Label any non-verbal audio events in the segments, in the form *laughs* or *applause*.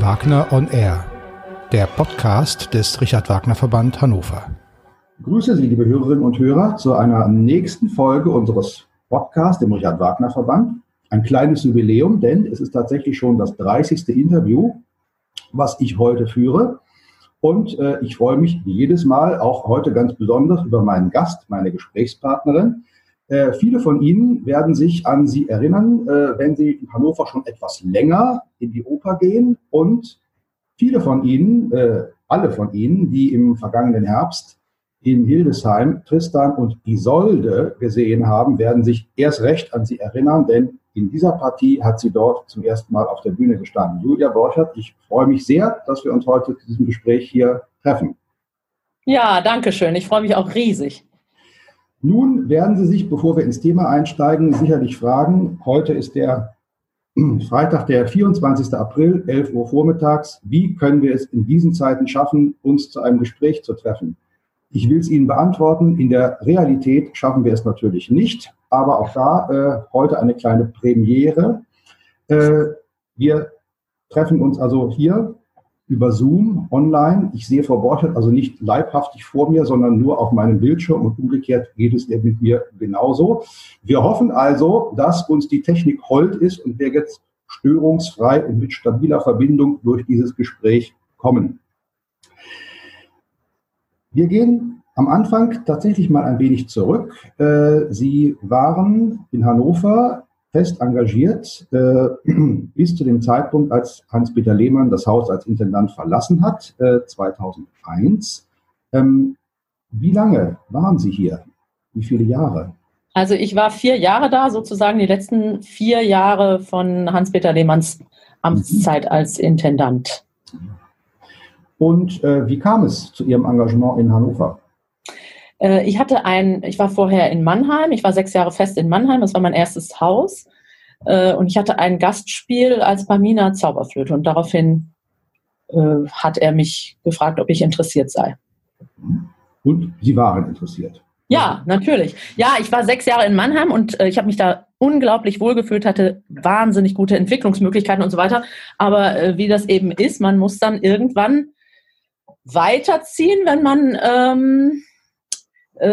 Wagner on Air, der Podcast des Richard Wagner Verband Hannover. Grüße Sie, liebe Hörerinnen und Hörer, zu einer nächsten Folge unseres Podcasts im Richard Wagner Verband. Ein kleines Jubiläum, denn es ist tatsächlich schon das 30. Interview, was ich heute führe. Und äh, ich freue mich jedes Mal, auch heute ganz besonders, über meinen Gast, meine Gesprächspartnerin. Äh, viele von Ihnen werden sich an Sie erinnern, äh, wenn Sie in Hannover schon etwas länger in die Oper gehen. Und viele von Ihnen, äh, alle von Ihnen, die im vergangenen Herbst in Hildesheim Tristan und Isolde gesehen haben, werden sich erst recht an Sie erinnern, denn in dieser Partie hat sie dort zum ersten Mal auf der Bühne gestanden. Julia Borchert, ich freue mich sehr, dass wir uns heute zu diesem Gespräch hier treffen. Ja, danke schön. Ich freue mich auch riesig. Nun werden Sie sich, bevor wir ins Thema einsteigen, sicherlich fragen, heute ist der Freitag, der 24. April, 11 Uhr vormittags. Wie können wir es in diesen Zeiten schaffen, uns zu einem Gespräch zu treffen? Ich will es Ihnen beantworten. In der Realität schaffen wir es natürlich nicht, aber auch da äh, heute eine kleine Premiere. Äh, wir treffen uns also hier über Zoom online. Ich sehe Frau Borchert also nicht leibhaftig vor mir, sondern nur auf meinem Bildschirm und umgekehrt geht es mit mir genauso. Wir hoffen also, dass uns die Technik hold ist und wir jetzt störungsfrei und mit stabiler Verbindung durch dieses Gespräch kommen. Wir gehen am Anfang tatsächlich mal ein wenig zurück. Äh, Sie waren in Hannover fest engagiert äh, *clears throat* bis zu dem Zeitpunkt, als Hans-Peter Lehmann das Haus als Intendant verlassen hat, äh, 2001. Ähm, wie lange waren Sie hier? Wie viele Jahre? Also ich war vier Jahre da, sozusagen die letzten vier Jahre von Hans-Peter Lehmanns Amtszeit mhm. als Intendant. Und äh, wie kam es zu Ihrem Engagement in Hannover? Äh, ich hatte ein, ich war vorher in Mannheim, ich war sechs Jahre fest in Mannheim, das war mein erstes Haus. Äh, und ich hatte ein Gastspiel als Pamina Zauberflöte und daraufhin äh, hat er mich gefragt, ob ich interessiert sei. Und Sie waren interessiert? Ja, natürlich. Ja, ich war sechs Jahre in Mannheim und ich habe mich da unglaublich wohlgefühlt, hatte wahnsinnig gute Entwicklungsmöglichkeiten und so weiter. Aber wie das eben ist, man muss dann irgendwann weiterziehen, wenn man ähm, äh,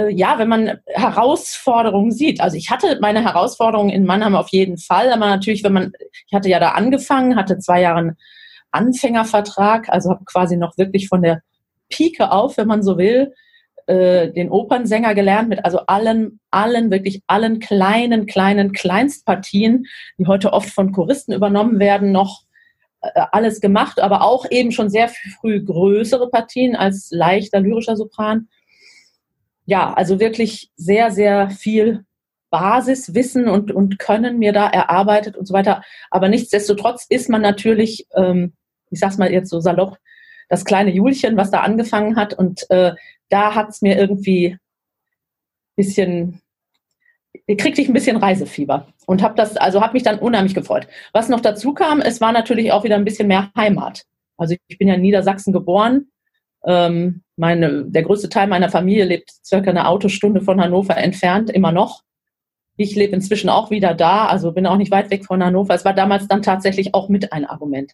ja, wenn man Herausforderungen sieht. Also ich hatte meine Herausforderungen in Mannheim auf jeden Fall, aber natürlich, wenn man, ich hatte ja da angefangen, hatte zwei Jahre einen Anfängervertrag, also habe quasi noch wirklich von der Pike auf, wenn man so will, äh, den Opernsänger gelernt mit also allen, allen, wirklich allen kleinen, kleinen Kleinstpartien, die heute oft von Choristen übernommen werden, noch äh, alles gemacht, aber auch eben schon sehr früh größere Partien als leichter lyrischer Sopran ja, also wirklich sehr, sehr viel Basiswissen und, und Können mir da erarbeitet und so weiter. Aber nichtsdestotrotz ist man natürlich, ähm, ich sag's mal jetzt so salopp, das kleine Julchen, was da angefangen hat. Und äh, da hat's mir irgendwie bisschen, kriegte ich ein bisschen Reisefieber und habe das, also habe mich dann unheimlich gefreut. Was noch dazu kam, es war natürlich auch wieder ein bisschen mehr Heimat. Also ich bin ja in Niedersachsen geboren, ähm, meine, der größte Teil meiner Familie lebt circa eine Autostunde von Hannover entfernt, immer noch. Ich lebe inzwischen auch wieder da, also bin auch nicht weit weg von Hannover. Es war damals dann tatsächlich auch mit ein Argument.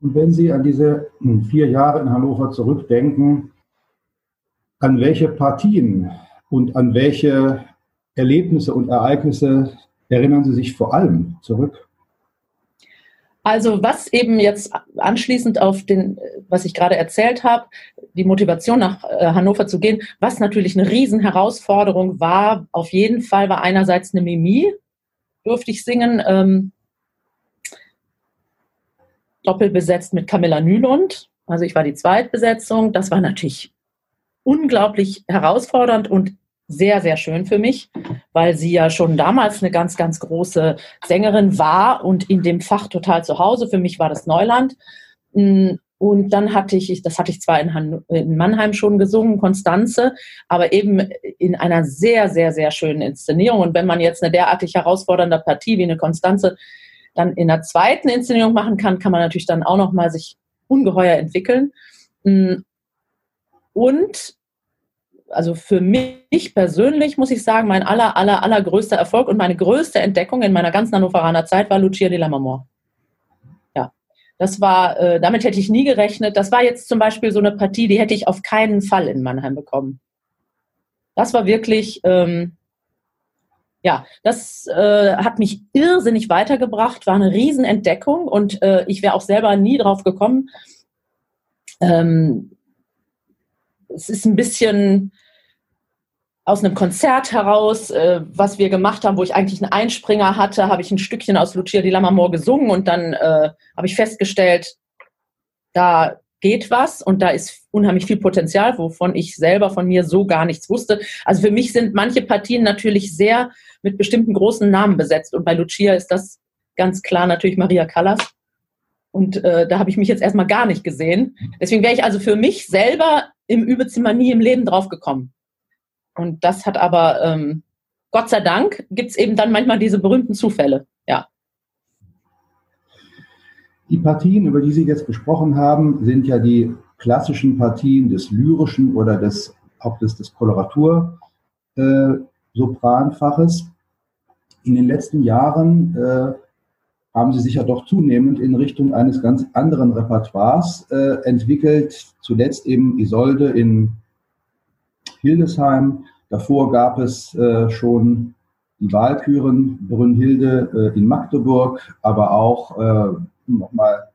Und wenn Sie an diese hm, vier Jahre in Hannover zurückdenken, an welche Partien und an welche Erlebnisse und Ereignisse erinnern Sie sich vor allem zurück? Also was eben jetzt anschließend auf den, was ich gerade erzählt habe, die Motivation nach äh, Hannover zu gehen, was natürlich eine Riesenherausforderung war, auf jeden Fall war einerseits eine Mimi, durfte ich singen, ähm, doppelbesetzt mit Camilla Nylund. Also ich war die Zweitbesetzung. Das war natürlich unglaublich herausfordernd und sehr, sehr schön für mich, weil sie ja schon damals eine ganz, ganz große Sängerin war und in dem Fach total zu Hause. Für mich war das Neuland. Mm, und dann hatte ich, das hatte ich zwar in, Han in Mannheim schon gesungen, Konstanze, aber eben in einer sehr, sehr, sehr schönen Inszenierung. Und wenn man jetzt eine derartig herausfordernde Partie wie eine Konstanze dann in der zweiten Inszenierung machen kann, kann man natürlich dann auch noch mal sich ungeheuer entwickeln. Mm, und also für mich persönlich muss ich sagen, mein aller, aller, allergrößter Erfolg und meine größte Entdeckung in meiner ganzen Hannoveraner Zeit war Lucia di Lammermoor. Ja, Das war, äh, damit hätte ich nie gerechnet. Das war jetzt zum Beispiel so eine Partie, die hätte ich auf keinen Fall in Mannheim bekommen. Das war wirklich, ähm, ja, das äh, hat mich irrsinnig weitergebracht, war eine Riesenentdeckung und äh, ich wäre auch selber nie drauf gekommen. Ähm, es ist ein bisschen aus einem Konzert heraus, äh, was wir gemacht haben, wo ich eigentlich einen Einspringer hatte, habe ich ein Stückchen aus Lucia di Lammermoor gesungen und dann äh, habe ich festgestellt, da geht was und da ist unheimlich viel Potenzial, wovon ich selber von mir so gar nichts wusste. Also für mich sind manche Partien natürlich sehr mit bestimmten großen Namen besetzt und bei Lucia ist das ganz klar natürlich Maria Callas. Und äh, da habe ich mich jetzt erstmal gar nicht gesehen. Deswegen wäre ich also für mich selber im Übezimmer nie im Leben drauf gekommen. Und das hat aber, ähm, Gott sei Dank, gibt es eben dann manchmal diese berühmten Zufälle. Ja. Die Partien, über die Sie jetzt gesprochen haben, sind ja die klassischen Partien des lyrischen oder des, auch des, des Koloratur-Sopranfaches. Äh, in den letzten Jahren äh, haben sie sich ja doch zunehmend in Richtung eines ganz anderen Repertoires äh, entwickelt. Zuletzt eben Isolde in Hildesheim. Davor gab es äh, schon die Wahlküren Brünnhilde äh, in Magdeburg, aber auch äh, nochmal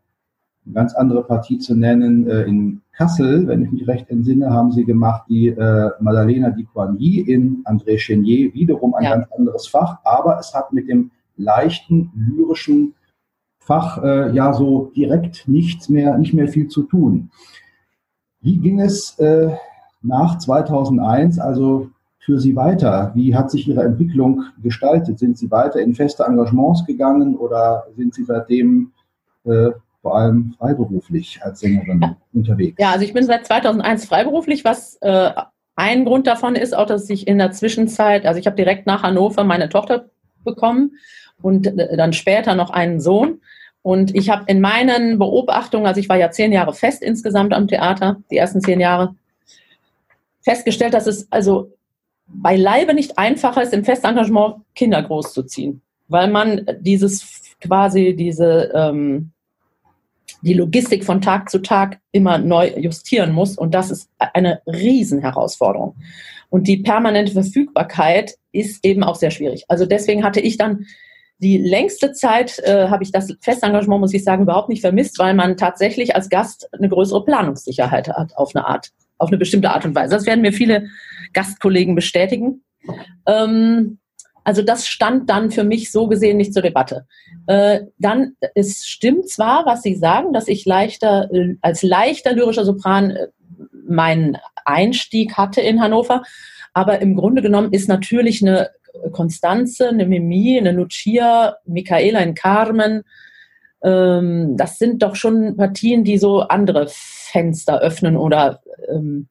eine ganz andere Partie zu nennen, äh, in Kassel, wenn ich mich recht entsinne, haben sie gemacht die äh, Madalena di Coigny in André Chenier, wiederum ein ja. ganz anderes Fach, aber es hat mit dem leichten lyrischen Fach äh, ja so direkt nichts mehr, nicht mehr viel zu tun. Wie ging es äh, nach 2001, also für Sie weiter? Wie hat sich Ihre Entwicklung gestaltet? Sind Sie weiter in feste Engagements gegangen oder sind Sie seitdem äh, vor allem freiberuflich als Sängerin unterwegs? Ja, also ich bin seit 2001 freiberuflich, was äh, ein Grund davon ist auch, dass ich in der Zwischenzeit, also ich habe direkt nach Hannover meine Tochter bekommen und äh, dann später noch einen Sohn. Und ich habe in meinen Beobachtungen, also ich war ja zehn Jahre fest insgesamt am Theater, die ersten zehn Jahre, festgestellt, dass es also beileibe nicht einfacher ist, im Festengagement Kinder großzuziehen, weil man dieses quasi diese ähm, die Logistik von Tag zu Tag immer neu justieren muss und das ist eine Riesenherausforderung. Und die permanente Verfügbarkeit ist eben auch sehr schwierig. Also deswegen hatte ich dann die längste Zeit, äh, habe ich das Festengagement, muss ich sagen, überhaupt nicht vermisst, weil man tatsächlich als Gast eine größere Planungssicherheit hat auf eine Art auf eine bestimmte Art und Weise. Das werden mir viele Gastkollegen bestätigen. Ähm, also das stand dann für mich so gesehen nicht zur Debatte. Äh, dann, es stimmt zwar, was Sie sagen, dass ich leichter, äh, als leichter lyrischer Sopran äh, meinen Einstieg hatte in Hannover, aber im Grunde genommen ist natürlich eine Konstanze, eine Mimi, eine Lucia, Michaela in Carmen, ähm, das sind doch schon Partien, die so andere Fenster öffnen oder ähm,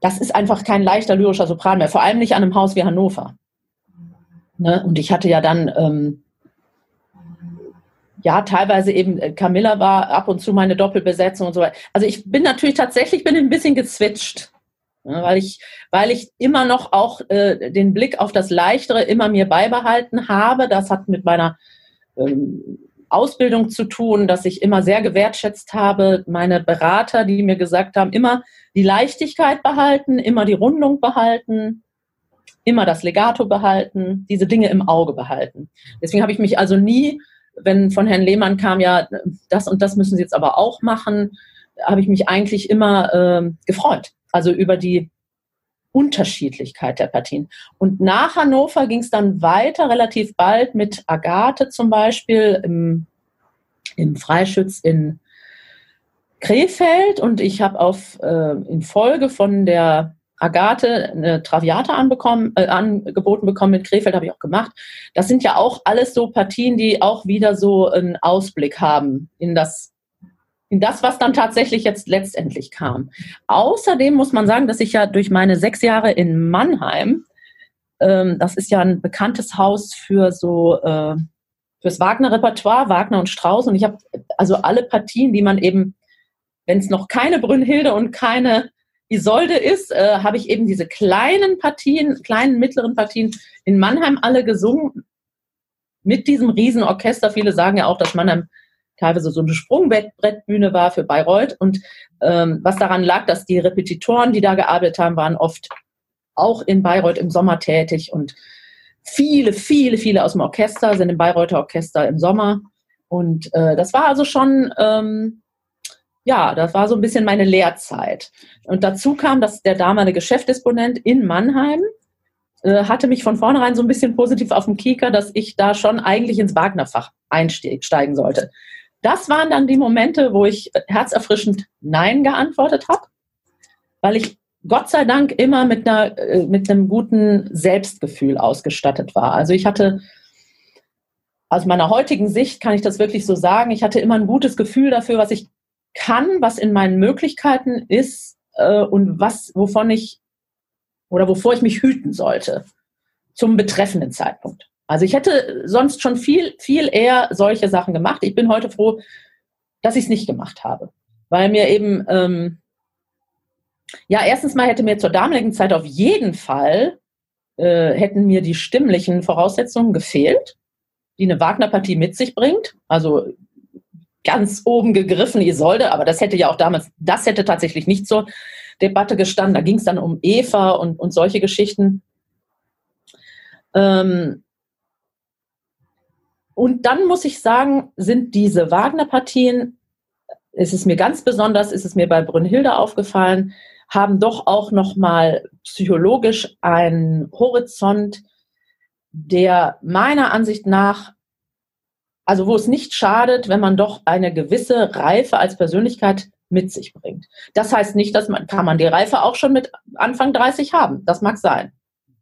das ist einfach kein leichter lyrischer Sopran mehr, vor allem nicht an einem Haus wie Hannover. Ne? Und ich hatte ja dann, ähm, ja, teilweise eben, äh, Camilla war ab und zu meine Doppelbesetzung und so weiter. Also ich bin natürlich tatsächlich, bin ein bisschen gezwitscht? Weil, ich, weil ich immer noch auch äh, den Blick auf das Leichtere immer mir beibehalten habe. Das hat mit meiner ähm, Ausbildung zu tun, dass ich immer sehr gewertschätzt habe. Meine Berater, die mir gesagt haben, immer die Leichtigkeit behalten, immer die Rundung behalten, immer das Legato behalten, diese Dinge im Auge behalten. Deswegen habe ich mich also nie, wenn von Herrn Lehmann kam, ja, das und das müssen Sie jetzt aber auch machen, habe ich mich eigentlich immer äh, gefreut. Also über die Unterschiedlichkeit der Partien. Und nach Hannover ging es dann weiter, relativ bald mit Agathe zum Beispiel im, im Freischütz in Krefeld. Und ich habe auf äh, in Folge von der Agathe eine Traviata anbekommen, äh, angeboten bekommen in Krefeld, habe ich auch gemacht. Das sind ja auch alles so Partien, die auch wieder so einen Ausblick haben in das in das, was dann tatsächlich jetzt letztendlich kam. Außerdem muss man sagen, dass ich ja durch meine sechs Jahre in Mannheim, ähm, das ist ja ein bekanntes Haus für so äh, fürs Wagner-Repertoire, Wagner und Strauß, und ich habe also alle Partien, die man eben, wenn es noch keine Brünnhilde und keine Isolde ist, äh, habe ich eben diese kleinen Partien, kleinen mittleren Partien in Mannheim alle gesungen mit diesem Riesenorchester. Viele sagen ja auch, dass Mannheim teilweise so eine Sprungbrettbühne war für Bayreuth. Und ähm, was daran lag, dass die Repetitoren, die da gearbeitet haben, waren oft auch in Bayreuth im Sommer tätig und viele, viele, viele aus dem Orchester sind im Bayreuther Orchester im Sommer. Und äh, das war also schon, ähm, ja, das war so ein bisschen meine Lehrzeit. Und dazu kam, dass der damalige Chefdisponent in Mannheim äh, hatte mich von vornherein so ein bisschen positiv auf dem Kieker, dass ich da schon eigentlich ins Wagner-Fach einsteigen sollte. Das waren dann die Momente, wo ich herzerfrischend Nein geantwortet habe, weil ich Gott sei Dank immer mit, einer, äh, mit einem guten Selbstgefühl ausgestattet war. Also ich hatte, aus meiner heutigen Sicht kann ich das wirklich so sagen, ich hatte immer ein gutes Gefühl dafür, was ich kann, was in meinen Möglichkeiten ist äh, und was, wovon ich oder wovor ich mich hüten sollte zum betreffenden Zeitpunkt. Also ich hätte sonst schon viel, viel eher solche Sachen gemacht. Ich bin heute froh, dass ich es nicht gemacht habe, weil mir eben, ähm, ja, erstens mal hätte mir zur damaligen Zeit auf jeden Fall, äh, hätten mir die stimmlichen Voraussetzungen gefehlt, die eine Wagner-Partie mit sich bringt. Also ganz oben gegriffen Isolde, aber das hätte ja auch damals, das hätte tatsächlich nicht zur Debatte gestanden. Da ging es dann um Eva und, und solche Geschichten. Ähm, und dann muss ich sagen, sind diese Wagner-Partien, ist es mir ganz besonders, ist es mir bei Brünnhilde aufgefallen, haben doch auch nochmal psychologisch einen Horizont, der meiner Ansicht nach, also wo es nicht schadet, wenn man doch eine gewisse Reife als Persönlichkeit mit sich bringt. Das heißt nicht, dass man, kann man die Reife auch schon mit Anfang 30 haben. Das mag sein.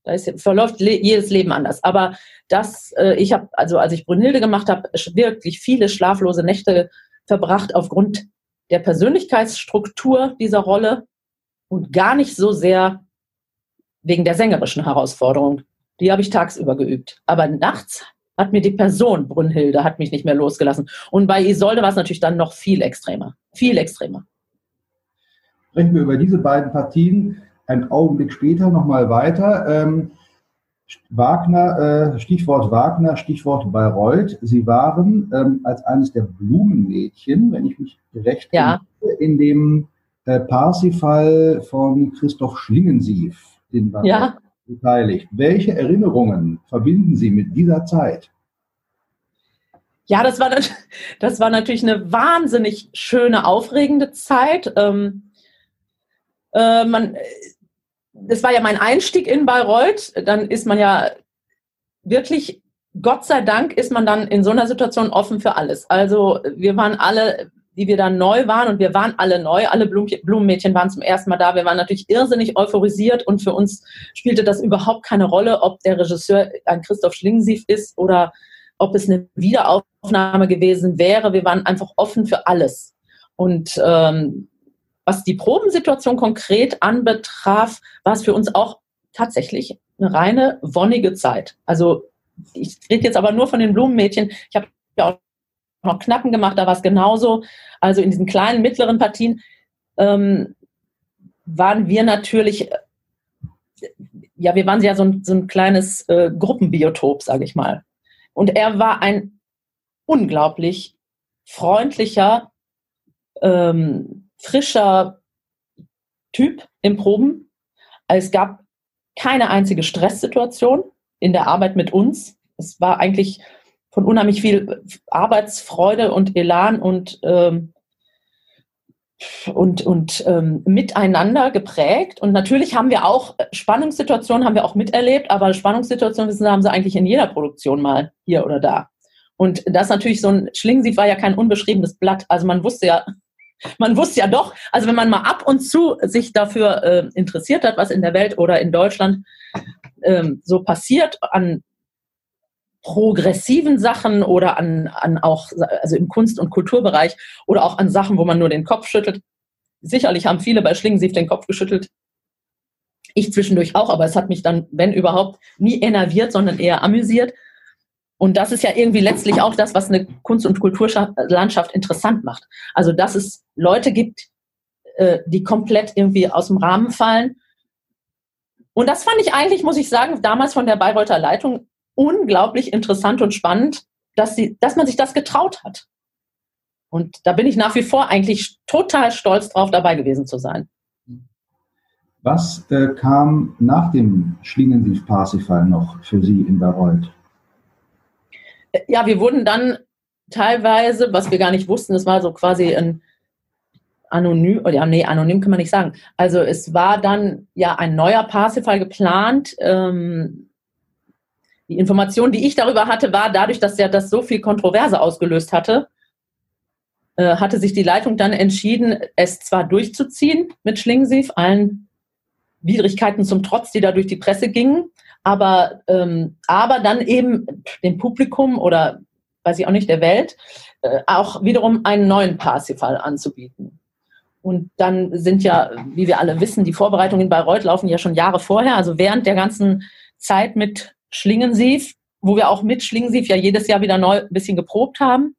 Da ist, verläuft le jedes Leben anders. Aber das, äh, ich habe, also als ich Brünnhilde gemacht habe, wirklich viele schlaflose Nächte verbracht aufgrund der Persönlichkeitsstruktur dieser Rolle und gar nicht so sehr wegen der sängerischen Herausforderung. Die habe ich tagsüber geübt. Aber nachts hat mir die Person Brünnhilde hat mich nicht mehr losgelassen. Und bei Isolde war es natürlich dann noch viel extremer. Viel extremer. Sprechen wir über diese beiden Partien einen Augenblick später nochmal weiter. Ähm, Wagner, äh, Stichwort Wagner, Stichwort Bayreuth. Sie waren ähm, als eines der Blumenmädchen, wenn ich mich recht ja. erinnere, in dem äh, Parsifal von Christoph Schlingensief in Bayreuth ja. beteiligt. Welche Erinnerungen verbinden Sie mit dieser Zeit? Ja, das war, das war natürlich eine wahnsinnig schöne, aufregende Zeit. Ähm, äh, man, das war ja mein Einstieg in Bayreuth. Dann ist man ja wirklich, Gott sei Dank, ist man dann in so einer Situation offen für alles. Also wir waren alle, die wir dann neu waren und wir waren alle neu, alle Blumenmädchen waren zum ersten Mal da. Wir waren natürlich irrsinnig euphorisiert und für uns spielte das überhaupt keine Rolle, ob der Regisseur ein Christoph Schlingensief ist oder ob es eine Wiederaufnahme gewesen wäre. Wir waren einfach offen für alles. Und ähm, was die Probensituation konkret anbetraf, war es für uns auch tatsächlich eine reine wonnige Zeit. Also ich rede jetzt aber nur von den Blumenmädchen. Ich habe ja auch noch Knappen gemacht, da war es genauso. Also in diesen kleinen, mittleren Partien ähm, waren wir natürlich, ja, wir waren ja so ein, so ein kleines äh, Gruppenbiotop, sage ich mal. Und er war ein unglaublich freundlicher, ähm, frischer Typ im Proben. Es gab keine einzige Stresssituation in der Arbeit mit uns. Es war eigentlich von unheimlich viel Arbeitsfreude und Elan und, ähm, und, und ähm, miteinander geprägt. Und natürlich haben wir auch Spannungssituationen haben wir auch miterlebt, aber Spannungssituationen haben sie eigentlich in jeder Produktion mal hier oder da. Und das natürlich so ein Schlingensief war ja kein unbeschriebenes Blatt. Also man wusste ja, man wusste ja doch, also wenn man mal ab und zu sich dafür äh, interessiert hat, was in der Welt oder in Deutschland ähm, so passiert an progressiven Sachen oder an, an auch, also im Kunst- und Kulturbereich oder auch an Sachen, wo man nur den Kopf schüttelt. Sicherlich haben viele bei Schlingensief den Kopf geschüttelt. Ich zwischendurch auch, aber es hat mich dann, wenn überhaupt, nie enerviert, sondern eher amüsiert. Und das ist ja irgendwie letztlich auch das, was eine Kunst- und Kulturlandschaft interessant macht. Also, dass es Leute gibt, äh, die komplett irgendwie aus dem Rahmen fallen. Und das fand ich eigentlich, muss ich sagen, damals von der Bayreuther Leitung unglaublich interessant und spannend, dass, sie, dass man sich das getraut hat. Und da bin ich nach wie vor eigentlich total stolz drauf, dabei gewesen zu sein. Was äh, kam nach dem Schlingensief-Parsifal noch für Sie in Bayreuth? Ja, wir wurden dann teilweise, was wir gar nicht wussten, es war so quasi ein anonym, oder ja, nee, anonym kann man nicht sagen. Also es war dann ja ein neuer Parsifal geplant. Ähm, die Information, die ich darüber hatte, war dadurch, dass ja das so viel Kontroverse ausgelöst hatte, äh, hatte sich die Leitung dann entschieden, es zwar durchzuziehen mit Schlingensief, allen Widrigkeiten zum Trotz, die da durch die Presse gingen, aber, ähm, aber dann eben dem Publikum oder weiß ich auch nicht, der Welt, äh, auch wiederum einen neuen Parsifal anzubieten. Und dann sind ja, wie wir alle wissen, die Vorbereitungen in Bayreuth laufen ja schon Jahre vorher, also während der ganzen Zeit mit Schlingensief, wo wir auch mit Schlingensief ja jedes Jahr wieder neu ein bisschen geprobt haben.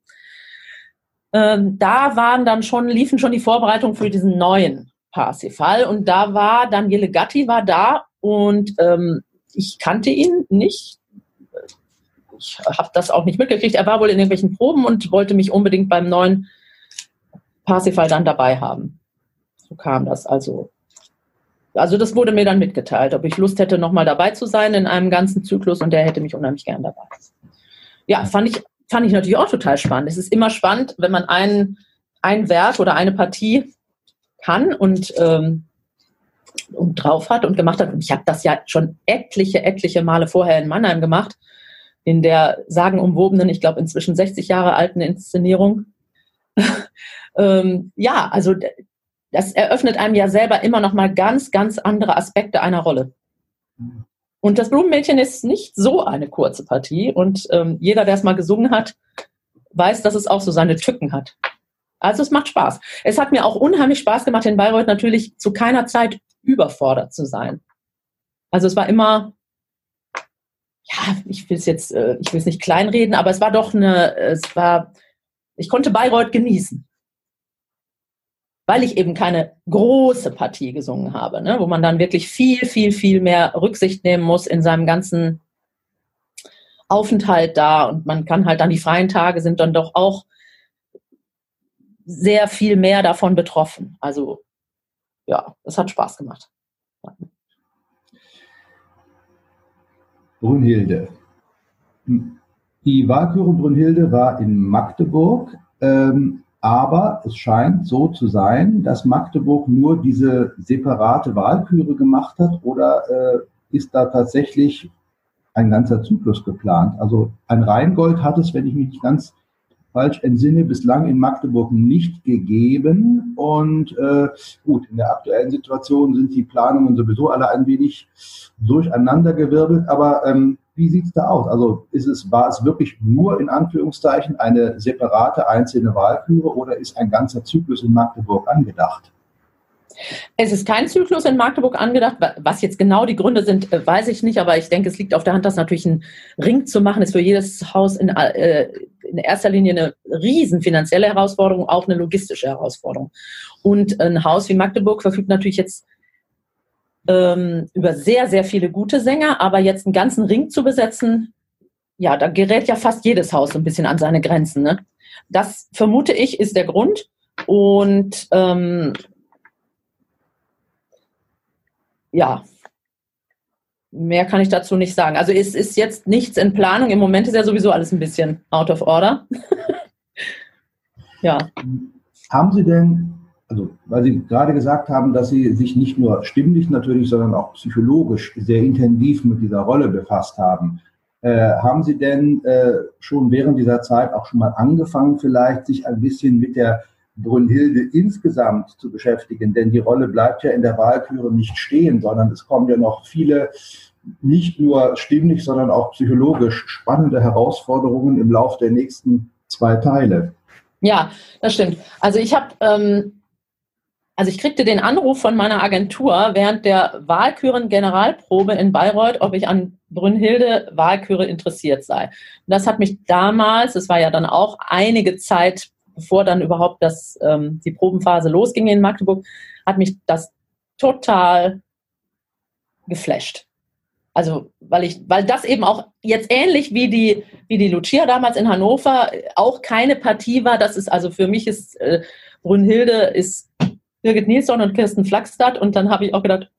Ähm, da waren dann schon, liefen schon die Vorbereitungen für diesen neuen Parsifal und da war Daniele Gatti war da und ähm, ich kannte ihn nicht. Ich habe das auch nicht mitgekriegt. Er war wohl in irgendwelchen Proben und wollte mich unbedingt beim neuen Parsifal dann dabei haben. So kam das also. Also das wurde mir dann mitgeteilt, ob ich Lust hätte, nochmal dabei zu sein in einem ganzen Zyklus und der hätte mich unheimlich gern dabei. Ja, fand ich, fand ich natürlich auch total spannend. Es ist immer spannend, wenn man ein, ein Werk oder eine Partie kann und, ähm, und drauf hat und gemacht hat. Und ich habe das ja schon etliche, etliche Male vorher in Mannheim gemacht, in der sagenumwobenen, ich glaube inzwischen 60 Jahre alten Inszenierung. *laughs* ähm, ja, also das eröffnet einem ja selber immer noch mal ganz, ganz andere Aspekte einer Rolle. Und das Blumenmädchen ist nicht so eine kurze Partie und ähm, jeder, der es mal gesungen hat, weiß, dass es auch so seine Tücken hat. Also es macht Spaß. Es hat mir auch unheimlich Spaß gemacht, in Bayreuth natürlich zu keiner Zeit überfordert zu sein. Also es war immer, ja, ich will es jetzt, äh, ich will es nicht kleinreden, aber es war doch eine, es war, ich konnte Bayreuth genießen weil ich eben keine große Partie gesungen habe, ne, wo man dann wirklich viel, viel, viel mehr Rücksicht nehmen muss in seinem ganzen Aufenthalt da und man kann halt dann die freien Tage sind dann doch auch sehr viel mehr davon betroffen. Also ja, es hat Spaß gemacht. Brunhilde. Die Wahlchöre Brunhilde war in Magdeburg. Ähm, aber es scheint so zu sein, dass Magdeburg nur diese separate Wahlküre gemacht hat oder äh, ist da tatsächlich ein ganzer Zyklus geplant? Also ein Rheingold hat es, wenn ich mich nicht ganz falsch entsinne, bislang in Magdeburg nicht gegeben. Und äh, gut, in der aktuellen Situation sind die Planungen sowieso alle ein wenig durcheinandergewirbelt. Aber ähm, wie sieht es da aus? Also ist es, war es wirklich nur in Anführungszeichen eine separate einzelne Wahlküre oder ist ein ganzer Zyklus in Magdeburg angedacht? Es ist kein Zyklus in Magdeburg angedacht. Was jetzt genau die Gründe sind, äh, weiß ich nicht, aber ich denke, es liegt auf der Hand, dass natürlich ein Ring zu machen ist für jedes Haus in, äh, in erster Linie eine riesen finanzielle Herausforderung, auch eine logistische Herausforderung. Und ein Haus wie Magdeburg verfügt natürlich jetzt ähm, über sehr, sehr viele gute Sänger, aber jetzt einen ganzen Ring zu besetzen, ja, da gerät ja fast jedes Haus so ein bisschen an seine Grenzen. Ne? Das vermute ich ist der Grund. Und ähm, ja, mehr kann ich dazu nicht sagen. Also es ist jetzt nichts in Planung. Im Moment ist ja sowieso alles ein bisschen out of order. *laughs* ja. Haben Sie denn also weil Sie gerade gesagt haben, dass Sie sich nicht nur stimmlich natürlich, sondern auch psychologisch sehr intensiv mit dieser Rolle befasst haben. Äh, haben Sie denn äh, schon während dieser Zeit auch schon mal angefangen, vielleicht sich ein bisschen mit der Brünnhilde insgesamt zu beschäftigen? Denn die Rolle bleibt ja in der Wahlküre nicht stehen, sondern es kommen ja noch viele nicht nur stimmlich, sondern auch psychologisch spannende Herausforderungen im Lauf der nächsten zwei Teile. Ja, das stimmt. Also ich habe ähm, also ich kriegte den Anruf von meiner Agentur während der Wahlküren-Generalprobe in Bayreuth, ob ich an Brünnhilde Wahlküre interessiert sei. Und das hat mich damals, es war ja dann auch einige Zeit, bevor dann überhaupt das, ähm, die Probenphase losging in Magdeburg, hat mich das total geflasht. Also, weil ich, weil das eben auch jetzt ähnlich wie die, wie die Lucia damals in Hannover auch keine Partie war. Das ist also für mich ist äh, Brünnhilde ist Birgit Nilsson und Kirsten Flachstadt und dann habe ich auch gedacht,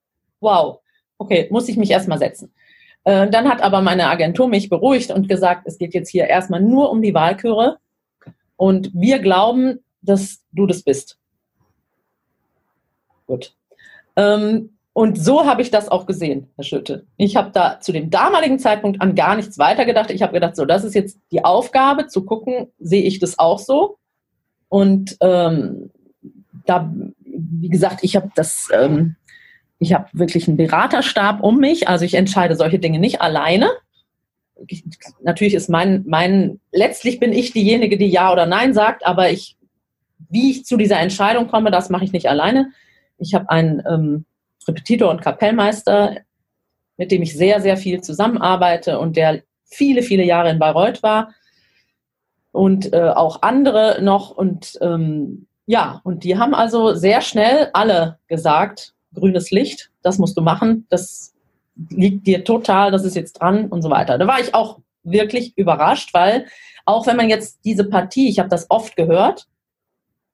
wow, okay, muss ich mich erstmal setzen. Äh, dann hat aber meine Agentur mich beruhigt und gesagt, es geht jetzt hier erstmal nur um die Wahlchöre und wir glauben, dass du das bist. Gut. Ähm, und so habe ich das auch gesehen, Herr Schütte. Ich habe da zu dem damaligen Zeitpunkt an gar nichts weiter gedacht. Ich habe gedacht, so, das ist jetzt die Aufgabe, zu gucken, sehe ich das auch so. Und ähm, da, wie gesagt, ich habe das, ähm, ich habe wirklich einen Beraterstab um mich. Also ich entscheide solche Dinge nicht alleine. Ich, natürlich ist mein, mein, letztlich bin ich diejenige, die Ja oder Nein sagt, aber ich, wie ich zu dieser Entscheidung komme, das mache ich nicht alleine. Ich habe einen ähm, Repetitor und Kapellmeister, mit dem ich sehr, sehr viel zusammenarbeite und der viele, viele Jahre in Bayreuth war und äh, auch andere noch. Und ähm, ja, und die haben also sehr schnell alle gesagt, grünes Licht, das musst du machen, das liegt dir total, das ist jetzt dran und so weiter. Da war ich auch wirklich überrascht, weil auch wenn man jetzt diese Partie, ich habe das oft gehört,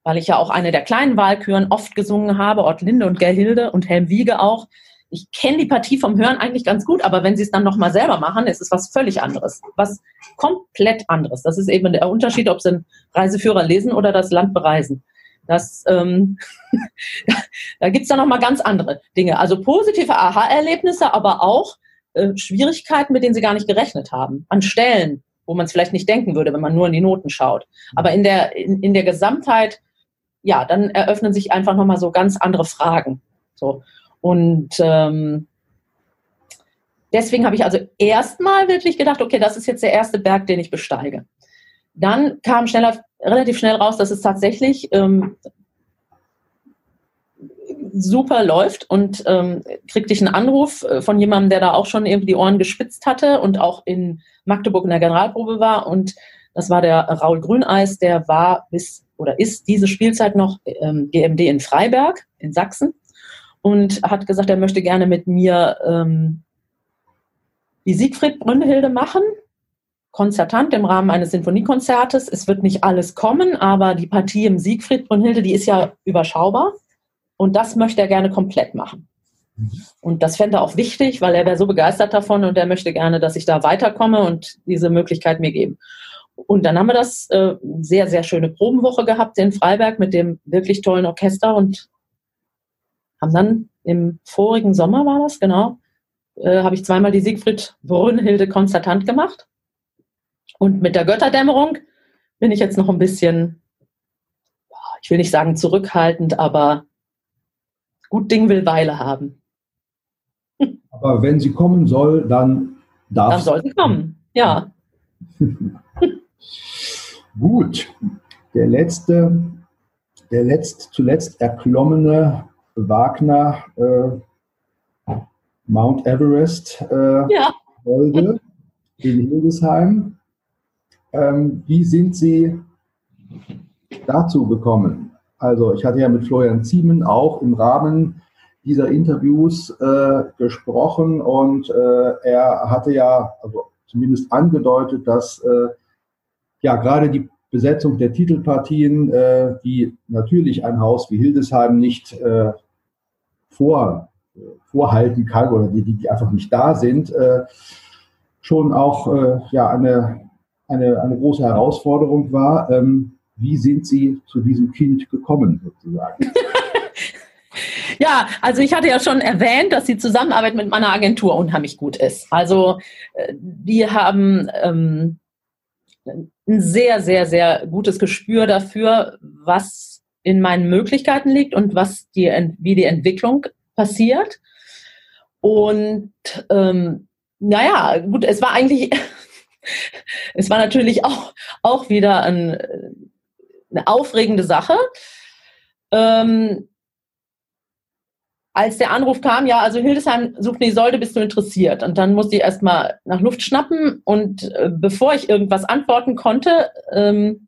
weil ich ja auch eine der kleinen Wahlküren oft gesungen habe, Ortlinde und Gerhilde und Helm Wiege auch. Ich kenne die Partie vom Hören eigentlich ganz gut, aber wenn sie es dann nochmal selber machen, ist es was völlig anderes. Was komplett anderes. Das ist eben der Unterschied, ob sie einen Reiseführer lesen oder das Land bereisen. Das, ähm, *laughs* da gibt's dann nochmal ganz andere Dinge. Also positive Aha-Erlebnisse, aber auch äh, Schwierigkeiten, mit denen sie gar nicht gerechnet haben. An Stellen, wo man es vielleicht nicht denken würde, wenn man nur in die Noten schaut. Aber in der, in, in der Gesamtheit ja, dann eröffnen sich einfach nochmal so ganz andere Fragen. So. Und ähm, deswegen habe ich also erstmal wirklich gedacht, okay, das ist jetzt der erste Berg, den ich besteige. Dann kam schneller, relativ schnell raus, dass es tatsächlich ähm, super läuft und ähm, kriegte ich einen Anruf äh, von jemandem, der da auch schon irgendwie die Ohren gespitzt hatte und auch in Magdeburg in der Generalprobe war. Und das war der Raul Grüneis, der war bis oder ist diese Spielzeit noch ähm, GMD in Freiberg in Sachsen und hat gesagt, er möchte gerne mit mir ähm, die Siegfried Brünnhilde machen, konzertant im Rahmen eines Sinfoniekonzertes. Es wird nicht alles kommen, aber die Partie im Siegfried Brünnhilde, die ist ja überschaubar und das möchte er gerne komplett machen. Und das fände er auch wichtig, weil er wäre so begeistert davon und er möchte gerne, dass ich da weiterkomme und diese Möglichkeit mir geben. Und dann haben wir das äh, sehr, sehr schöne Probenwoche gehabt in Freiberg mit dem wirklich tollen Orchester und haben dann im vorigen Sommer war das, genau, äh, habe ich zweimal die Siegfried Brünnhilde Konzertant gemacht. Und mit der Götterdämmerung bin ich jetzt noch ein bisschen, ich will nicht sagen zurückhaltend, aber gut Ding will Weile haben. Aber wenn sie kommen soll, dann darf Dann soll sie kommen, ja. *laughs* Gut, der letzte, der letzt, zuletzt erklommene Wagner äh, Mount Everest äh, ja. Holde in Hildesheim. Ähm, wie sind Sie dazu gekommen? Also ich hatte ja mit Florian Ziemen auch im Rahmen dieser Interviews äh, gesprochen und äh, er hatte ja also zumindest angedeutet, dass äh, ja, gerade die Besetzung der Titelpartien, äh, die natürlich ein Haus wie Hildesheim nicht äh, vor, vorhalten kann oder die, die einfach nicht da sind, äh, schon auch ja, eine, eine, eine große Herausforderung war. Ähm, wie sind Sie zu diesem Kind gekommen, sozusagen? *laughs* Ja, also ich hatte ja schon erwähnt, dass die Zusammenarbeit mit meiner Agentur unheimlich gut ist. Also äh, die haben ähm, ein sehr, sehr, sehr gutes Gespür dafür, was in meinen Möglichkeiten liegt und was die, wie die Entwicklung passiert. Und ähm, naja, gut, es war eigentlich, es war natürlich auch, auch wieder ein, eine aufregende Sache. Ähm, als der Anruf kam, ja, also Hildesheim sucht eine Isolde, bist du interessiert? Und dann musste ich erstmal nach Luft schnappen und äh, bevor ich irgendwas antworten konnte, ähm,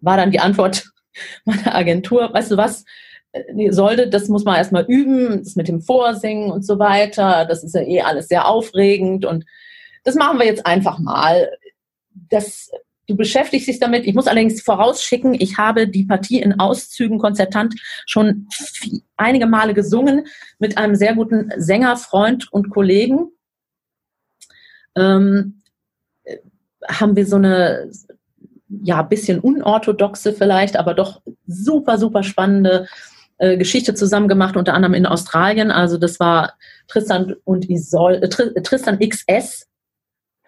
war dann die Antwort *laughs* meiner Agentur, weißt du was, äh, sollte, das muss man erstmal üben, das mit dem Vorsingen und so weiter. Das ist ja eh alles sehr aufregend und das machen wir jetzt einfach mal. Das, du beschäftigst dich damit. Ich muss allerdings vorausschicken, ich habe die Partie in Auszügen konzertant schon einige Male gesungen mit einem sehr guten Sänger, Freund und Kollegen. Ähm, äh, haben wir so eine ja, bisschen unorthodoxe vielleicht, aber doch super, super spannende äh, Geschichte zusammen gemacht, unter anderem in Australien. Also das war Tristan und Isol, äh, Tristan XS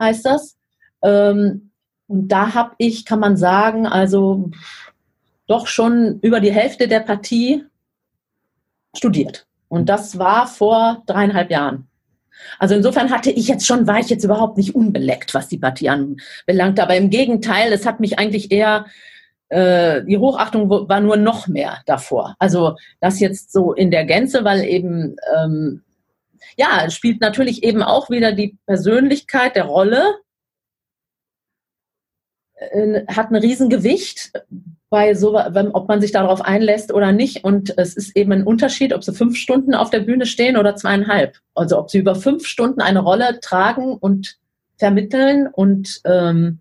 heißt das. Ähm, und da habe ich, kann man sagen, also doch schon über die Hälfte der Partie studiert. Und das war vor dreieinhalb Jahren. Also insofern hatte ich jetzt schon, war ich jetzt überhaupt nicht unbeleckt, was die Partie anbelangt. Aber im Gegenteil, es hat mich eigentlich eher, äh, die Hochachtung war nur noch mehr davor. Also das jetzt so in der Gänze, weil eben, ähm, ja, spielt natürlich eben auch wieder die Persönlichkeit der Rolle, äh, hat ein Riesengewicht bei so, ob man sich darauf einlässt oder nicht. Und es ist eben ein Unterschied, ob sie fünf Stunden auf der Bühne stehen oder zweieinhalb. Also ob sie über fünf Stunden eine Rolle tragen und vermitteln und ähm,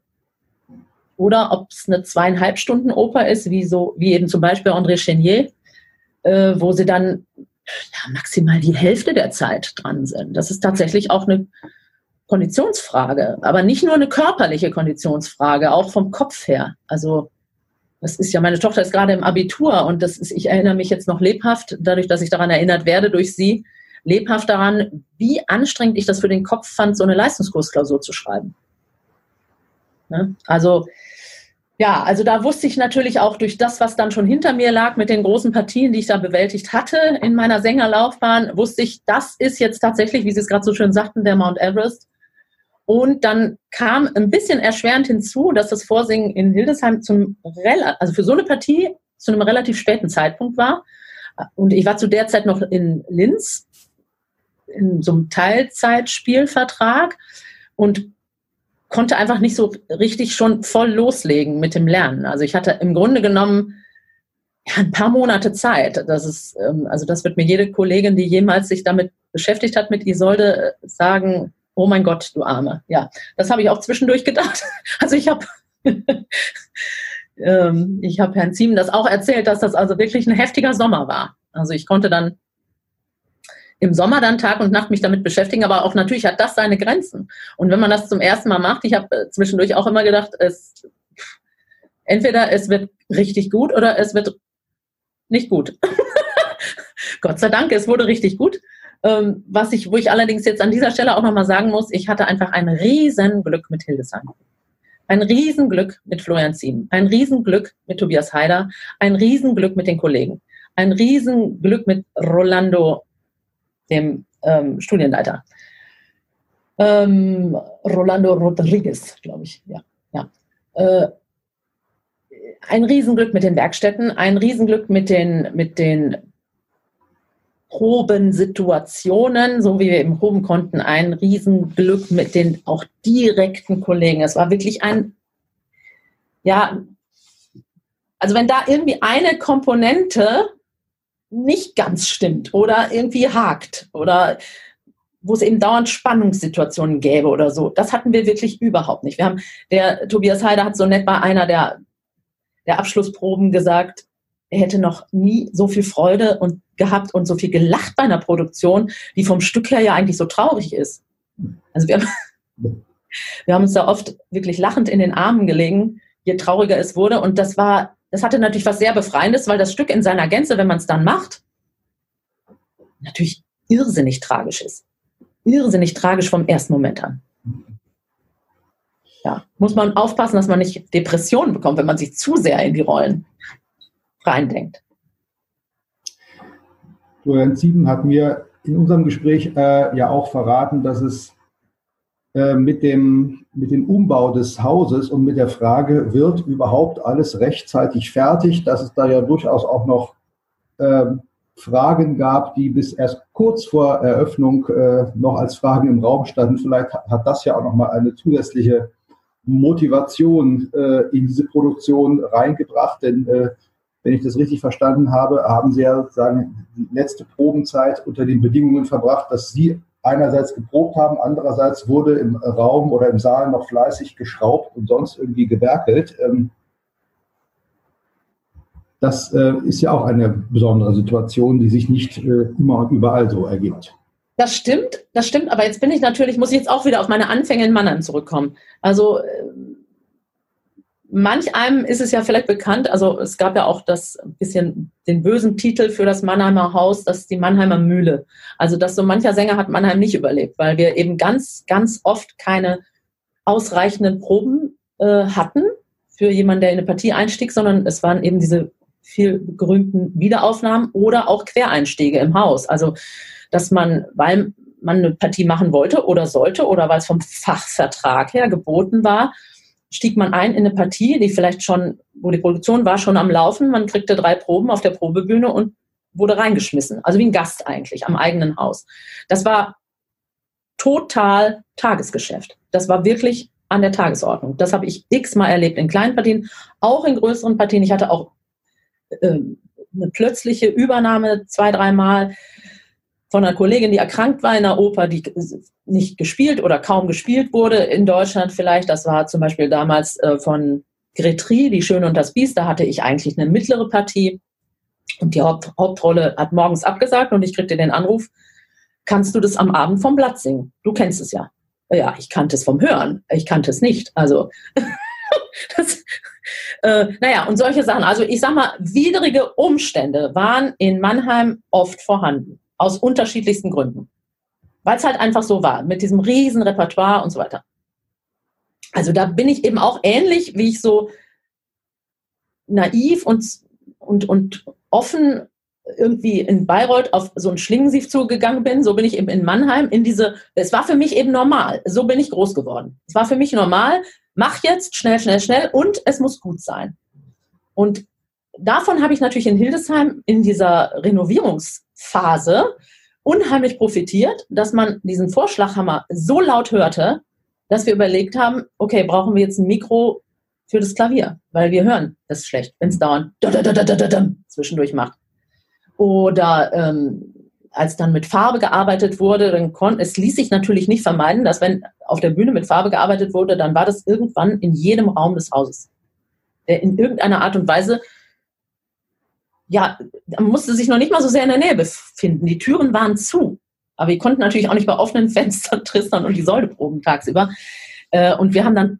oder ob es eine zweieinhalb Stunden Oper ist, wie so wie eben zum Beispiel André Chenier, äh, wo sie dann ja, maximal die Hälfte der Zeit dran sind. Das ist tatsächlich auch eine Konditionsfrage, aber nicht nur eine körperliche Konditionsfrage, auch vom Kopf her. Also das ist ja, meine Tochter ist gerade im Abitur und das ist, ich erinnere mich jetzt noch lebhaft, dadurch, dass ich daran erinnert werde durch sie, lebhaft daran, wie anstrengend ich das für den Kopf fand, so eine Leistungskursklausur zu schreiben. Ne? Also, ja, also da wusste ich natürlich auch durch das, was dann schon hinter mir lag mit den großen Partien, die ich da bewältigt hatte in meiner Sängerlaufbahn, wusste ich, das ist jetzt tatsächlich, wie Sie es gerade so schön sagten, der Mount Everest. Und dann kam ein bisschen erschwerend hinzu, dass das Vorsingen in Hildesheim zum also für so eine Partie zu einem relativ späten Zeitpunkt war. Und ich war zu der Zeit noch in Linz in so einem Teilzeitspielvertrag und konnte einfach nicht so richtig schon voll loslegen mit dem Lernen. Also ich hatte im Grunde genommen ja, ein paar Monate Zeit. Das ist, ähm, also das wird mir jede Kollegin, die jemals sich damit beschäftigt hat, mit Isolde sagen, oh mein Gott, du Arme. Ja, das habe ich auch zwischendurch gedacht. *laughs* Also ich habe *laughs* ähm, ich habe Herrn Ziemen das auch erzählt, dass das also wirklich ein heftiger Sommer war. Also ich konnte dann im Sommer dann Tag und Nacht mich damit beschäftigen, aber auch natürlich hat das seine Grenzen. Und wenn man das zum ersten Mal macht, ich habe äh, zwischendurch auch immer gedacht, es entweder es wird richtig gut oder es wird nicht gut. *laughs* Gott sei Dank, es wurde richtig gut. Ähm, was ich, wo ich allerdings jetzt an dieser Stelle auch nochmal sagen muss, ich hatte einfach ein Riesenglück mit Hildesheim. Ein Riesenglück mit Florian Ziem. Ein Riesenglück mit Tobias Haider. Ein Riesenglück mit den Kollegen. Ein Riesenglück mit Rolando, dem ähm, Studienleiter. Ähm, Rolando Rodriguez, glaube ich. Ja, ja. Äh, ein Riesenglück mit den Werkstätten, ein Riesenglück mit den, mit den Probensituationen, so wie wir eben proben konnten, ein Riesenglück mit den auch direkten Kollegen. Es war wirklich ein, ja, also wenn da irgendwie eine Komponente nicht ganz stimmt oder irgendwie hakt oder wo es eben dauernd Spannungssituationen gäbe oder so. Das hatten wir wirklich überhaupt nicht. Wir haben, der Tobias Heider hat so nett bei einer der, der Abschlussproben gesagt, er hätte noch nie so viel Freude und gehabt und so viel gelacht bei einer Produktion, die vom Stück her ja eigentlich so traurig ist. Also wir haben, *laughs* wir haben uns da oft wirklich lachend in den Armen gelegen, je trauriger es wurde. Und das war, das hatte natürlich was sehr Befreiendes, weil das Stück in seiner Gänze, wenn man es dann macht, natürlich irrsinnig tragisch ist. Irrsinnig tragisch vom ersten Moment an. Ja, muss man aufpassen, dass man nicht Depressionen bekommt, wenn man sich zu sehr in die Rollen reindenkt. Florian Zieben hat mir in unserem Gespräch äh, ja auch verraten, dass es mit, dem, mit dem Umbau des Hauses und mit der Frage, wird überhaupt alles rechtzeitig fertig, dass es da ja durchaus auch noch äh, Fragen gab, die bis erst kurz vor Eröffnung äh, noch als Fragen im Raum standen. Vielleicht hat das ja auch noch mal eine zusätzliche Motivation äh, in diese Produktion reingebracht, denn äh, wenn ich das richtig verstanden habe, haben Sie ja sozusagen die letzte Probenzeit unter den Bedingungen verbracht, dass Sie einerseits geprobt haben, andererseits wurde im Raum oder im Saal noch fleißig geschraubt und sonst irgendwie gewerkelt. Ähm, das äh, ist ja auch eine besondere Situation, die sich nicht äh, immer und überall so ergibt. Das stimmt, das stimmt, aber jetzt bin ich natürlich, muss ich jetzt auch wieder auf meine Anfänge in Mannheim zurückkommen. Also äh, manch einem ist es ja vielleicht bekannt, also es gab ja auch das bisschen den bösen Titel für das Mannheimer Haus, das ist die Mannheimer Mühle. Also dass so mancher Sänger hat Mannheim nicht überlebt, weil wir eben ganz, ganz oft keine ausreichenden Proben äh, hatten für jemanden, der in eine Partie einstieg, sondern es waren eben diese viel gerühmten Wiederaufnahmen oder auch Quereinstiege im Haus. Also dass man, weil man eine Partie machen wollte oder sollte oder weil es vom Fachvertrag her geboten war, stieg man ein in eine Partie, die vielleicht schon, wo die Produktion war schon am Laufen, man kriegte drei Proben auf der Probebühne und wurde reingeschmissen. Also wie ein Gast eigentlich am eigenen Haus. Das war total Tagesgeschäft. Das war wirklich an der Tagesordnung. Das habe ich x-mal erlebt in kleinen Partien, auch in größeren Partien. Ich hatte auch äh, eine plötzliche Übernahme zwei, dreimal von einer Kollegin, die erkrankt war in einer Oper, die nicht gespielt oder kaum gespielt wurde in Deutschland vielleicht. Das war zum Beispiel damals äh, von Gretry, Die Schöne und das Biest. Da hatte ich eigentlich eine mittlere Partie und die Haupt Hauptrolle hat morgens abgesagt und ich kriegte den Anruf, kannst du das am Abend vom Blatt singen? Du kennst es ja. Ja, ich kannte es vom Hören. Ich kannte es nicht. Also, *laughs* das, äh, naja, und solche Sachen. Also ich sag mal, widrige Umstände waren in Mannheim oft vorhanden. Aus unterschiedlichsten Gründen. Weil es halt einfach so war, mit diesem riesen Repertoire und so weiter. Also da bin ich eben auch ähnlich, wie ich so naiv und, und, und offen irgendwie in Bayreuth auf so ein Schlingensief zugegangen bin, so bin ich eben in Mannheim in diese, es war für mich eben normal, so bin ich groß geworden. Es war für mich normal, mach jetzt schnell, schnell, schnell und es muss gut sein. Und davon habe ich natürlich in Hildesheim in dieser Renovierungsphase unheimlich profitiert, dass man diesen Vorschlaghammer so laut hörte, dass wir überlegt haben, okay, brauchen wir jetzt ein Mikro für das Klavier, weil wir hören das schlecht, wenn es dauernd zwischendurch macht. Oder ähm, als dann mit Farbe gearbeitet wurde, dann konnte es ließ sich natürlich nicht vermeiden, dass wenn auf der Bühne mit Farbe gearbeitet wurde, dann war das irgendwann in jedem Raum des Hauses, der in irgendeiner Art und Weise ja, man musste sich noch nicht mal so sehr in der Nähe befinden. Die Türen waren zu. Aber wir konnten natürlich auch nicht bei offenen Fenstern *laughs* tristern und die Säule proben tagsüber. Äh, und wir haben dann,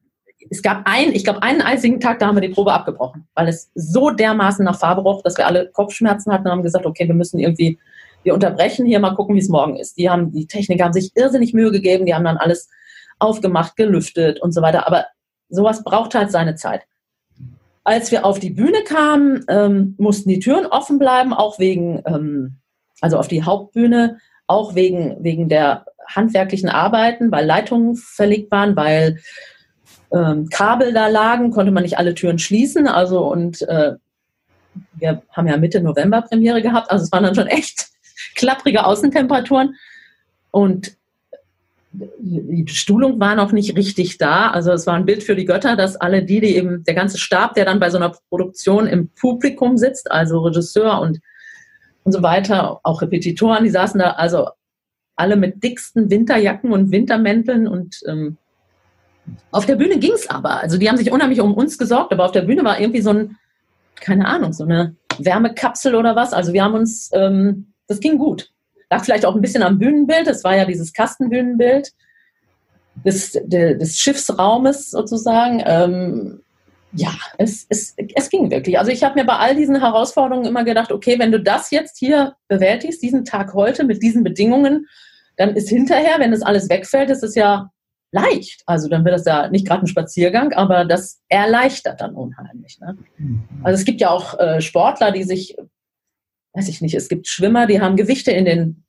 es gab einen, ich glaube, einen einzigen Tag, da haben wir die Probe abgebrochen, weil es so dermaßen nach Farbe roch, dass wir alle Kopfschmerzen hatten und haben gesagt, okay, wir müssen irgendwie, wir unterbrechen hier mal gucken, wie es morgen ist. Die haben, die Techniker haben sich irrsinnig Mühe gegeben, die haben dann alles aufgemacht, gelüftet und so weiter. Aber sowas braucht halt seine Zeit. Als wir auf die Bühne kamen, ähm, mussten die Türen offen bleiben, auch wegen, ähm, also auf die Hauptbühne, auch wegen, wegen der handwerklichen Arbeiten, weil Leitungen verlegt waren, weil ähm, Kabel da lagen, konnte man nicht alle Türen schließen. Also und äh, wir haben ja Mitte November Premiere gehabt, also es waren dann schon echt *laughs* klapprige Außentemperaturen. Und die Stuhlung war noch nicht richtig da. Also es war ein Bild für die Götter, dass alle die, die eben, der ganze Stab, der dann bei so einer Produktion im Publikum sitzt, also Regisseur und, und so weiter, auch Repetitoren, die saßen da also alle mit dicksten Winterjacken und Wintermänteln und ähm, auf der Bühne ging es aber. Also die haben sich unheimlich um uns gesorgt, aber auf der Bühne war irgendwie so ein, keine Ahnung, so eine Wärmekapsel oder was. Also wir haben uns, ähm, das ging gut. Lag vielleicht auch ein bisschen am Bühnenbild. Es war ja dieses Kastenbühnenbild des, des Schiffsraumes sozusagen. Ähm, ja, es, es, es ging wirklich. Also ich habe mir bei all diesen Herausforderungen immer gedacht, okay, wenn du das jetzt hier bewältigst, diesen Tag heute mit diesen Bedingungen, dann ist hinterher, wenn das alles wegfällt, ist es ja leicht. Also dann wird das ja nicht gerade ein Spaziergang, aber das erleichtert dann unheimlich. Ne? Mhm. Also es gibt ja auch äh, Sportler, die sich weiß ich nicht, es gibt Schwimmer, die haben Gewichte in den,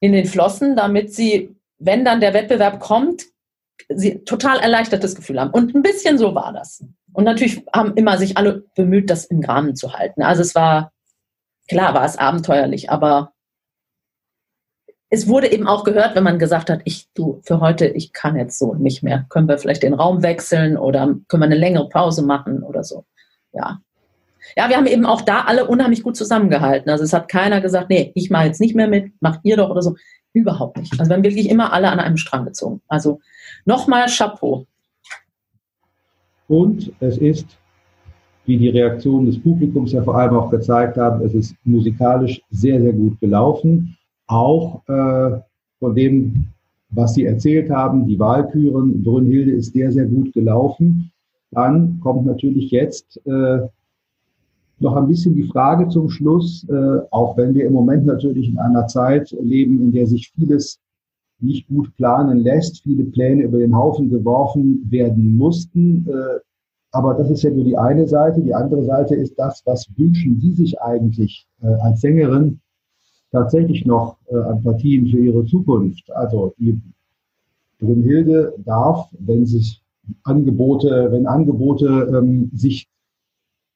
in den Flossen, damit sie, wenn dann der Wettbewerb kommt, sie total erleichtertes Gefühl haben. Und ein bisschen so war das. Und natürlich haben immer sich alle bemüht, das im Rahmen zu halten. Also es war, klar war es abenteuerlich, aber es wurde eben auch gehört, wenn man gesagt hat, ich, du, für heute, ich kann jetzt so nicht mehr. Können wir vielleicht den Raum wechseln oder können wir eine längere Pause machen oder so. Ja. Ja, wir haben eben auch da alle unheimlich gut zusammengehalten. Also es hat keiner gesagt, nee, ich mache jetzt nicht mehr mit, macht ihr doch oder so. Überhaupt nicht. Also wir haben wirklich immer alle an einem Strang gezogen. Also nochmal Chapeau. Und es ist, wie die Reaktion des Publikums ja vor allem auch gezeigt haben, es ist musikalisch sehr, sehr gut gelaufen. Auch äh, von dem, was Sie erzählt haben, die Wahlküren, Brünnhilde ist sehr, sehr gut gelaufen. Dann kommt natürlich jetzt äh, noch ein bisschen die Frage zum Schluss, äh, auch wenn wir im Moment natürlich in einer Zeit leben, in der sich vieles nicht gut planen lässt, viele Pläne über den Haufen geworfen werden mussten. Äh, aber das ist ja nur die eine Seite. Die andere Seite ist das, was wünschen Sie sich eigentlich äh, als Sängerin tatsächlich noch an Partien für Ihre Zukunft? Also die Brünnhilde darf, wenn sich Angebote, wenn Angebote ähm, sich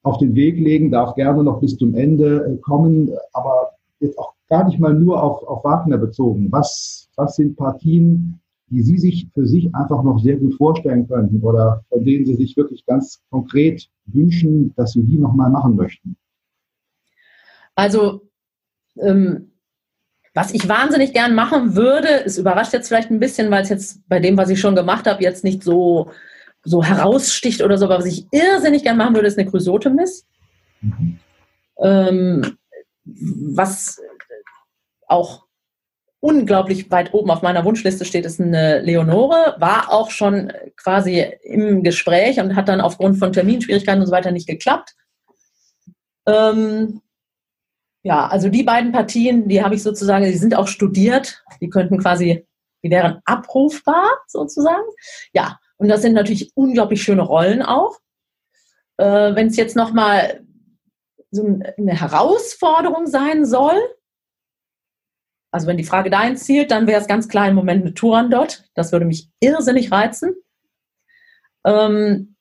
auf den Weg legen, darf gerne noch bis zum Ende äh, kommen, aber jetzt auch gar nicht mal nur auf, auf Wagner bezogen. Was, was sind Partien, die Sie sich für sich einfach noch sehr gut vorstellen könnten oder von denen Sie sich wirklich ganz konkret wünschen, dass Sie die nochmal machen möchten? Also, ähm, was ich wahnsinnig gern machen würde, es überrascht jetzt vielleicht ein bisschen, weil es jetzt bei dem, was ich schon gemacht habe, jetzt nicht so so heraussticht oder so, aber was ich irrsinnig gerne machen würde, ist eine Chrysotemis. Mhm. Ähm, was auch unglaublich weit oben auf meiner Wunschliste steht, ist eine Leonore, war auch schon quasi im Gespräch und hat dann aufgrund von Terminschwierigkeiten und so weiter nicht geklappt. Ähm, ja, also die beiden Partien, die habe ich sozusagen, die sind auch studiert, die könnten quasi, die wären abrufbar sozusagen. Ja, und das sind natürlich unglaublich schöne Rollen auch. Äh, Wenn es jetzt nochmal so eine Herausforderung sein soll, also wenn die Frage dahin zielt, dann wäre es ganz klar im Moment eine Touren dort. Das würde mich irrsinnig reizen. Ähm,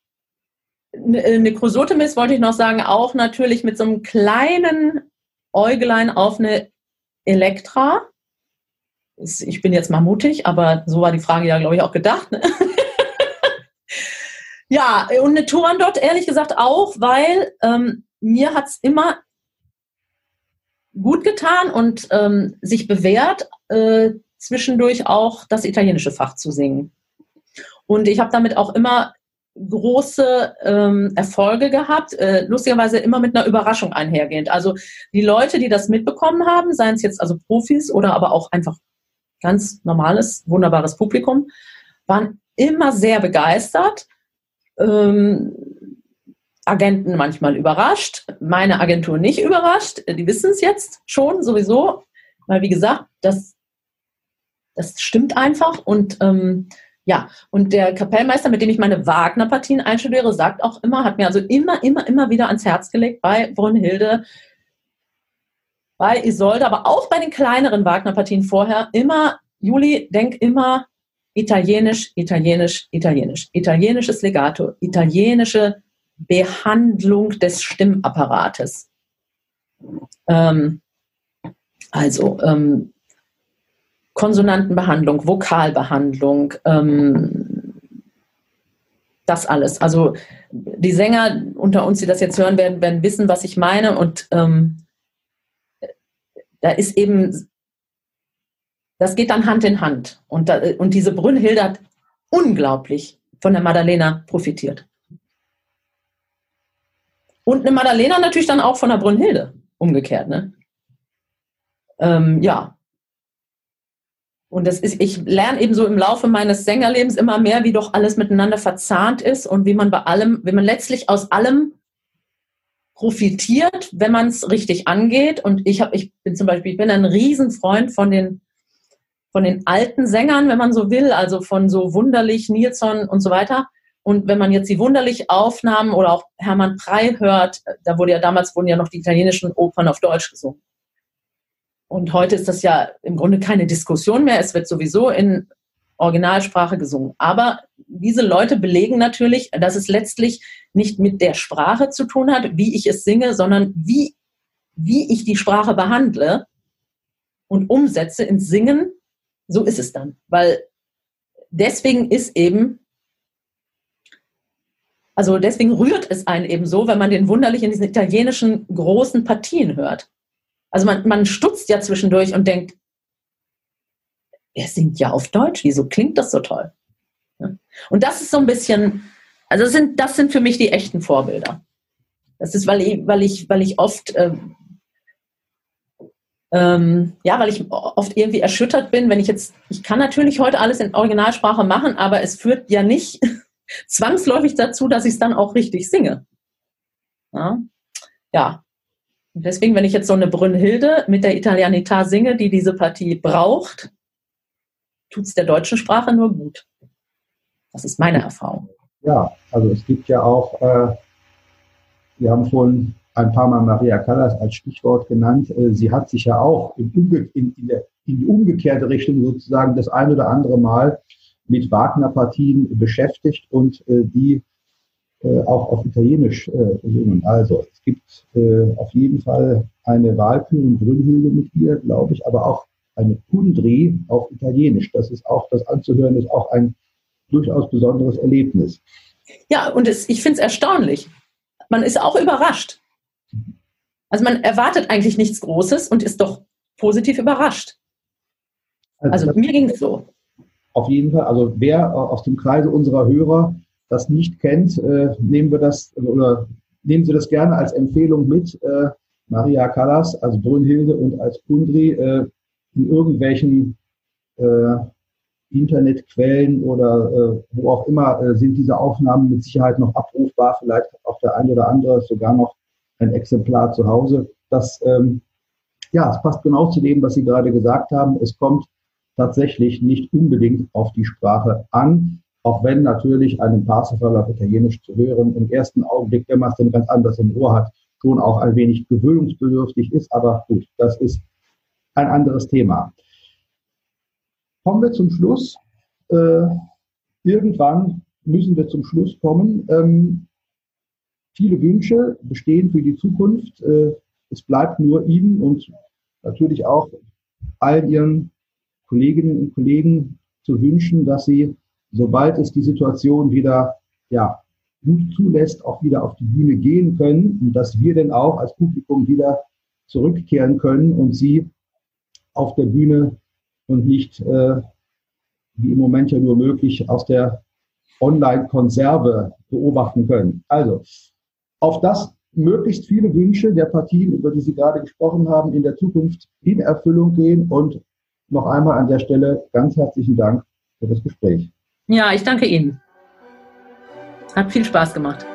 eine Chrysotemis wollte ich noch sagen, auch natürlich mit so einem kleinen Äuglein auf eine Elektra. Ich bin jetzt mal mutig, aber so war die Frage ja, glaube ich, auch gedacht. Ne? *laughs* Ja, und eine Touren dort ehrlich gesagt auch, weil ähm, mir es immer gut getan und ähm, sich bewährt, äh, zwischendurch auch das italienische Fach zu singen. Und ich habe damit auch immer große ähm, Erfolge gehabt, äh, lustigerweise immer mit einer Überraschung einhergehend. Also die Leute, die das mitbekommen haben, seien es jetzt also Profis oder aber auch einfach ganz normales, wunderbares Publikum, waren immer sehr begeistert ähm, Agenten manchmal überrascht, meine Agentur nicht überrascht. Die wissen es jetzt schon sowieso, weil wie gesagt, das, das stimmt einfach. Und ähm, ja, und der Kapellmeister, mit dem ich meine Wagner-Partien einstudiere, sagt auch immer, hat mir also immer, immer, immer wieder ans Herz gelegt bei Brunhilde, bei Isolde, aber auch bei den kleineren Wagner-Partien vorher immer, Juli, denk immer Italienisch, Italienisch, Italienisch. Italienisches Legato, italienische Behandlung des Stimmapparates. Ähm, also ähm, Konsonantenbehandlung, Vokalbehandlung, ähm, das alles. Also die Sänger unter uns, die das jetzt hören werden, werden wissen, was ich meine. Und ähm, da ist eben das geht dann Hand in Hand. Und, da, und diese Brünnhilde hat unglaublich von der Madalena profitiert. Und eine Madalena natürlich dann auch von der Brünnhilde, umgekehrt. Ne? Ähm, ja. Und das ist, ich lerne eben so im Laufe meines Sängerlebens immer mehr, wie doch alles miteinander verzahnt ist und wie man bei allem, wie man letztlich aus allem profitiert, wenn man es richtig angeht. Und ich habe, ich bin zum Beispiel, ich bin ein Riesenfreund von den von den alten Sängern, wenn man so will, also von so Wunderlich, Nilsson und so weiter. Und wenn man jetzt die Wunderlich Aufnahmen oder auch Hermann Prey hört, da wurde ja damals wurden ja noch die italienischen Opern auf Deutsch gesungen. Und heute ist das ja im Grunde keine Diskussion mehr. Es wird sowieso in Originalsprache gesungen. Aber diese Leute belegen natürlich, dass es letztlich nicht mit der Sprache zu tun hat, wie ich es singe, sondern wie, wie ich die Sprache behandle und umsetze ins Singen so ist es dann. Weil deswegen ist eben Also deswegen rührt es einen eben so, wenn man den wunderlich in diesen italienischen großen Partien hört. Also man, man stutzt ja zwischendurch und denkt, er singt ja auf Deutsch, wieso klingt das so toll? Und das ist so ein bisschen, also das sind, das sind für mich die echten Vorbilder. Das ist, weil ich, weil ich, weil ich oft, ähm, ähm, ja, weil ich oft irgendwie erschüttert bin, wenn ich jetzt, ich kann natürlich heute alles in Originalsprache machen, aber es führt ja nicht *laughs* zwangsläufig dazu, dass ich es dann auch richtig singe. Ja. ja. Deswegen, wenn ich jetzt so eine Brünnhilde mit der Italianità singe, die diese Partie braucht, tut es der deutschen Sprache nur gut. Das ist meine Erfahrung. Ja, also es gibt ja auch, äh, wir haben schon ein paar Mal Maria Callas als Stichwort genannt. Äh, sie hat sich ja auch in, in, in, der, in, die umgekehrte Richtung sozusagen das ein oder andere Mal mit Wagner-Partien beschäftigt und äh, die äh, auch auf Italienisch äh. Also es gibt äh, auf jeden Fall eine Wahlküre Brünnhilde mit ihr, glaube ich, aber auch eine Kundri auf Italienisch. Das ist auch, das anzuhören, ist auch ein durchaus besonderes Erlebnis. Ja, und es, ich finde es erstaunlich. Man ist auch überrascht. Also man erwartet eigentlich nichts Großes und ist doch positiv überrascht. Also, also mir ging es so. Auf jeden Fall. Also wer aus dem Kreise unserer Hörer das nicht kennt, äh, nehmen wir das oder nehmen Sie das gerne als Empfehlung mit. Äh, Maria Callas als Brünnhilde und als Kundri äh, in irgendwelchen äh, Internetquellen oder äh, wo auch immer äh, sind diese Aufnahmen mit Sicherheit noch abrufbar. Vielleicht auch der eine oder andere sogar noch ein Exemplar zu Hause. Das, ähm, ja, es passt genau zu dem, was Sie gerade gesagt haben. Es kommt tatsächlich nicht unbedingt auf die Sprache an, auch wenn natürlich einen Parsifal auf Italienisch zu hören im ersten Augenblick, wenn man es dann ganz anders im Ohr hat, schon auch ein wenig gewöhnungsbedürftig ist. Aber gut, das ist ein anderes Thema. Kommen wir zum Schluss. Äh, irgendwann müssen wir zum Schluss kommen. Ähm, viele Wünsche bestehen für die Zukunft. Äh, es bleibt nur Ihnen und natürlich auch all Ihren Kolleginnen und Kollegen zu wünschen, dass sie, sobald es die Situation wieder ja, gut zulässt, auch wieder auf die Bühne gehen können und dass wir dann auch als Publikum wieder zurückkehren können und sie auf der Bühne und nicht, äh, wie im Moment ja nur möglich, aus der Online-Konserve beobachten können. Also auf das möglichst viele Wünsche der Partien, über die Sie gerade gesprochen haben, in der Zukunft in Erfüllung gehen. Und noch einmal an der Stelle ganz herzlichen Dank für das Gespräch. Ja, ich danke Ihnen. Hat viel Spaß gemacht.